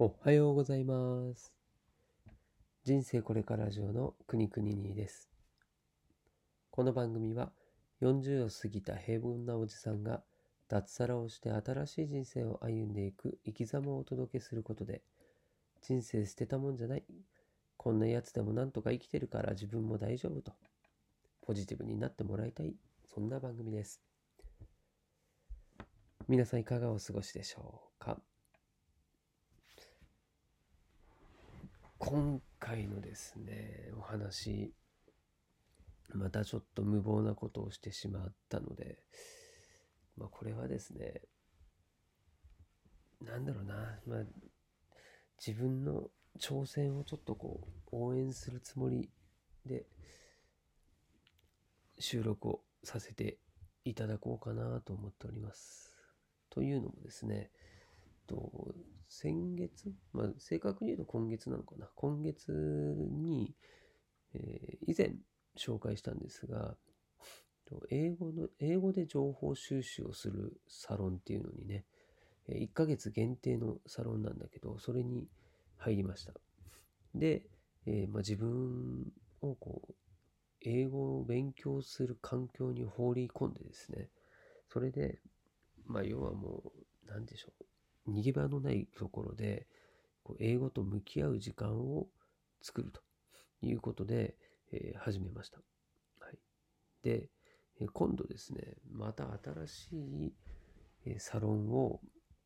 おはようございます。人生これからラジオのくにくににです。この番組は40を過ぎた平凡なおじさんが脱サラをして新しい人生を歩んでいく生き様をお届けすることで人生捨てたもんじゃない。こんなやつでもなんとか生きてるから自分も大丈夫とポジティブになってもらいたい。そんな番組です。皆さんいかがお過ごしでしょうか？今回のですね、お話、またちょっと無謀なことをしてしまったので、まあこれはですね、なんだろうな、まあ自分の挑戦をちょっとこう応援するつもりで収録をさせていただこうかなと思っております。というのもですね、と先月、まあ、正確に言うと今月なのかな。今月に、えー以前紹介したんですが英語の英語で情報収集をするサロンっていうのにね1ヶ月限定のサロンなんだけどそれに入りました。で、えーまあ、自分をこう英語を勉強する環境に放り込んでですねそれでまあ要はもう何でしょう。逃げ場のないところでこう英語と向き合う時間を作るということで、えー始めました。はい、で、え今度ですねまた新しい、えサロンを、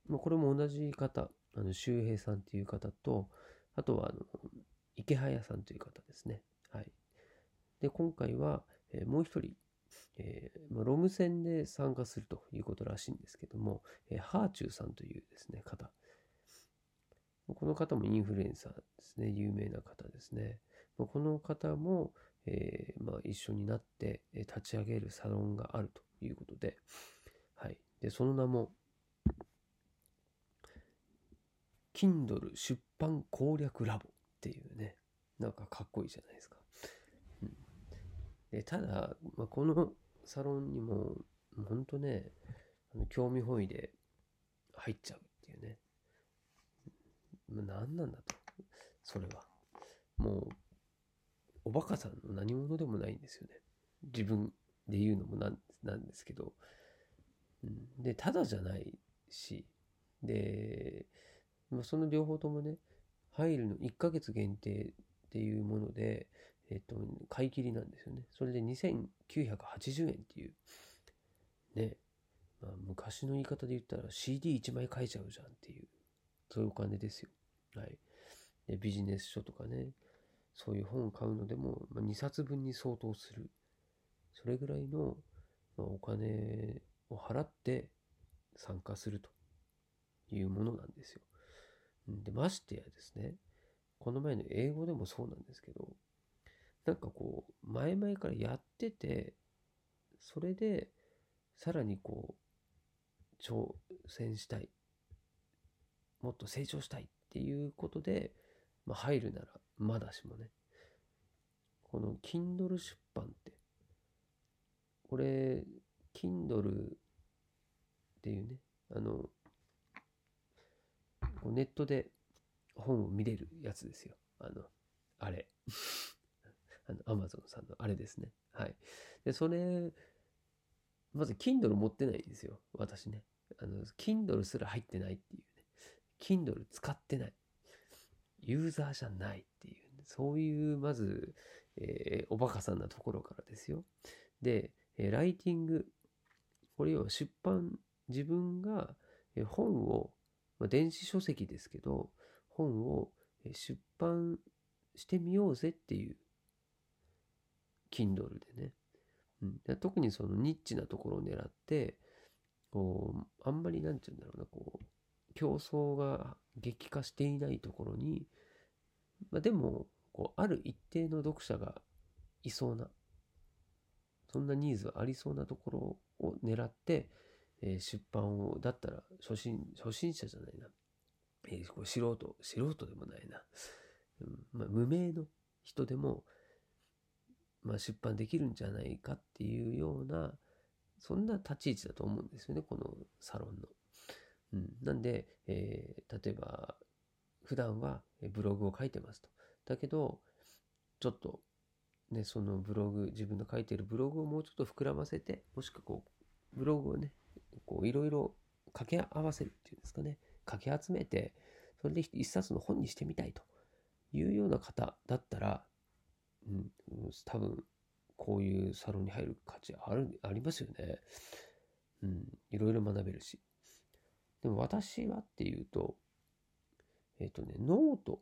まあ、これも同じ方あの周平さんという方とあとはあの池早さんという方ですね。はい、で今回は、えもう一人えーまあ、ロム線で参加するということらしいんですけども、えーハーチューさんというですね、方。この方もインフルエンサーですね、有名な方ですね。まこの方も、えーまあ、一緒になって立ち上げるサロンがあるということで、はい。で、その名も、Kindle 出版攻略ラボっていうね、なんかかっこいいじゃないですか。うんでただ、まあ、このサロンにも、本当ね、興味本位で入っちゃうっていうね。何なんだと。それは。もう、おバカさんの何者でもないんですよね。自分で言うのもなんなんですけど。うん、で、ただじゃないし、で、まあ、その両方ともね、入るの1ヶ月限定っていうもので、えっと、買い切りなんですよね。それで2980円っていう、ね、まあ、昔の言い方で言ったら CD1 枚買えちゃうじゃんっていう、そういうお金ですよ。はい。でビジネス書とかね、そういう本を買うのでも、まあ、2冊分に相当する。それぐらいの、まあ、お金を払って参加するというものなんですよ。で、ましてやですね、この前の英語でもそうなんですけど、なんかこう、前々からやってて、それで、さらにこう、挑戦したい。もっと成長したいっていうことで、まあ、入るなら、まだしもね。この Kindle 出版って、これ、Kindle っていうね、あの、ネットで本を見れるやつですよ。あの、あれ。あの、アマゾンさんのあれですね。はい。で、それ、まず Kindle 持ってないんですよ。私ね。あの、Kindle すら入ってないっていうね。Kindle 使ってない。ユーザーじゃないっていう、ね、そういう、まず、えーおバカさんなところからですよ。で、えーライティング。これ要は出版、自分がえ本を、まあ、電子書籍ですけど、本を出版してみようぜっていう Kindle でね。うん、特にそのニッチなところを狙って、こう、あんまりなんて言うんだろうな、こう、競争が激化していないところに、まあ、でも、こう、ある一定の読者がいそうな、そんなニーズがありそうなところを狙って、えー出版を、だったら初心、初心者じゃないな。えーこう素人、素人でもないな。うんまあ、無名の人でも、まあ、出版できるんじゃないかっていうような、そんな立ち位置だと思うんですよね、このサロンの。うん、なんで、えー例えば、普段はブログを書いてますと。だけど、ちょっと、ね、そのブログ、自分の書いてるブログをもうちょっと膨らませて、もしくはこう、ブログをね、こう、いろいろ掛け合わせるっていうんですかね、掛け集めて、それで一冊の本にしてみたいというような方だったら、うん、多分、こういうサロンに入る価値ある、ありますよね。うん、いろいろ学べるし。でも私はっていうと、えっ、とね、ノート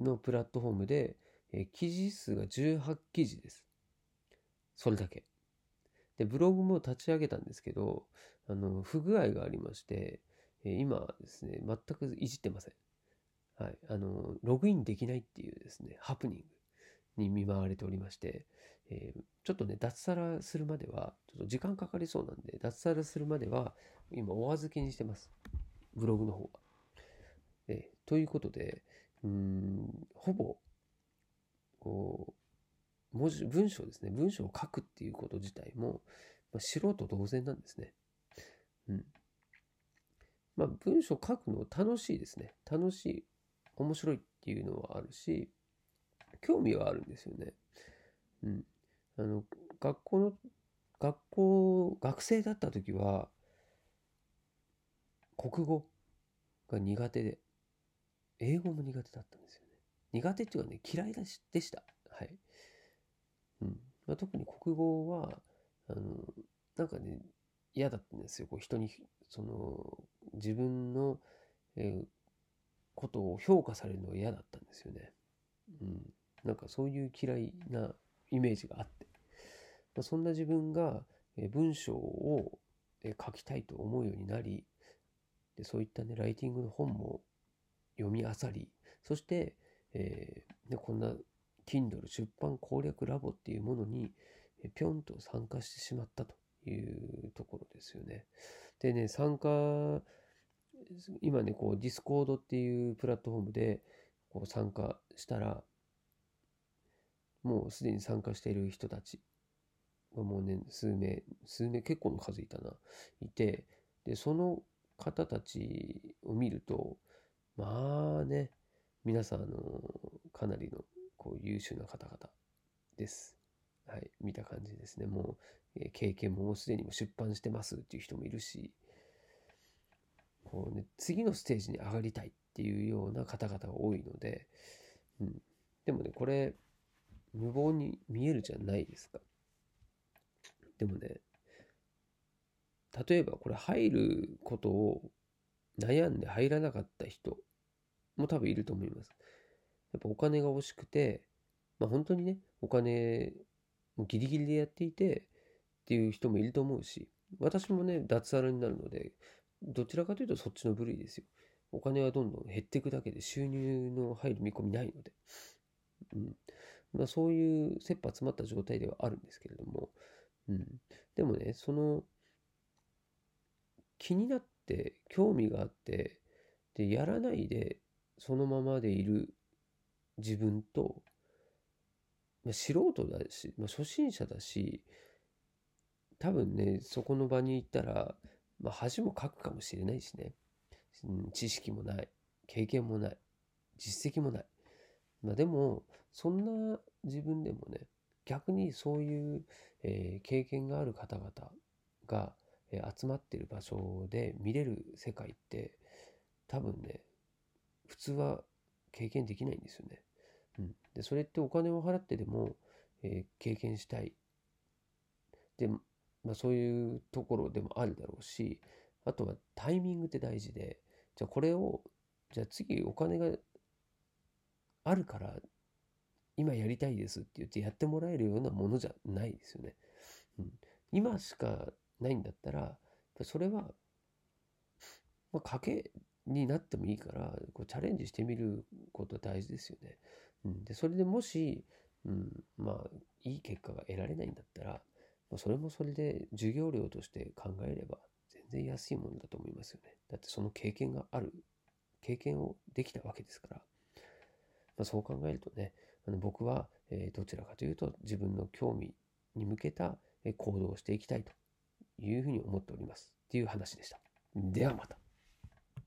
のプラットフォームで、え、記事数が18記事です。それだけ。で、ブログも立ち上げたんですけど、あの、不具合がありまして、え、今ですね、全くいじってません。はい。あの、ログインできないっていうですね、ハプニングに見舞われておりまして、えー、ちょっとね、脱サラするまでは、ちょっと時間かかりそうなんで、脱サラするまでは、今お預けにしてます。ブログの方は。えー、ということで、うん、ほぼ、こう、文字、文章ですね。文章を書くっていうこと自体も、まあ、素人同然なんですね。うん。まあ、文章書くの楽しいですね。楽しい。面白いっていうのはあるし、興味はあるんですよね。うん。あの、学校の、学校、学生だった時は、国語が苦手で、英語も苦手だったんですよね。苦手っていうかね、嫌いでした。はい。うん。まあ、特に国語は、あの、なんかね、嫌だったんですよ。こう人に、その、自分の、えー、ことを評価されるのが嫌だったんですよね。うん。なんかそういう嫌いなイメージがあって。まあ、そんな自分が、文章を、書きたいと思うようになり、でそういったね、ライティングの本も読み漁り、そして、えー、ね、こんな Kindle 出版攻略ラボっていうものに、ぴょんと参加してしまったというところですよね。でね、参加、今ね、こう、 Discord っていうプラットフォームでこう参加したら、もうすでに参加している人たちがもうね、数名、数名、結構の数いたな、いて、で、その方たちを見ると、まあね、皆さん、あの、かなりのこう優秀な方々です。はい、見た感じですね。もう、えー、経験ももうすでにも出版してますっていう人もいるし、こうね、次のステージに上がりたいっていうような方々が多いので、うん。でもね、これ、無謀に見えるじゃないですか。でもね、例えばこれ入ることを悩んで入らなかった人も多分いると思います。やっぱお金が欲しくて、まあ本当にね、お金もギリギリでやっていてっていう人もいると思うし、私もね、脱サラになるので、どちらかというとそっちの部類ですよ。お金はどんどん減っていくだけで収入の入る見込みないので。うん。まあそういう切羽詰まった状態ではあるんですけれども、うん。でもね、その気になって興味があってでやらないでそのままでいる自分と、まあ、素人だし、まあ、初心者だし多分ねそこの場に行ったら、まあ、恥もかくかもしれないしね、うん、知識もない。経験もない。実績もない、まあ、でもそんな自分でもね逆にそういう、えー、経験がある方々がえ集まってる場所で見れる世界って多分ね普通は経験できないんですよね。うん、でそれってお金を払ってでも、えー、経験したい。で、まあ、そういうところでもあるだろうしあとはタイミングって大事でじゃあこれをじゃあ次お金があるから今やりたいですって言ってやってもらえるようなものじゃないですよね。うん、今しかないんだったら、それは、まあ、賭けになってもいいから、こうチャレンジしてみること大事ですよね。うん、で、それでもし、うん、まあ、いい結果が得られないんだったら、まあ、それもそれで授業料として考えれば、全然安いものだと思いますよね。だってその経験がある、経験をできたわけですから。まあ、そう考えるとね、あの僕は、え、どちらかというと自分の興味に向けた行動をしていきたいというふうに思っております。っていう話でした。ではまた。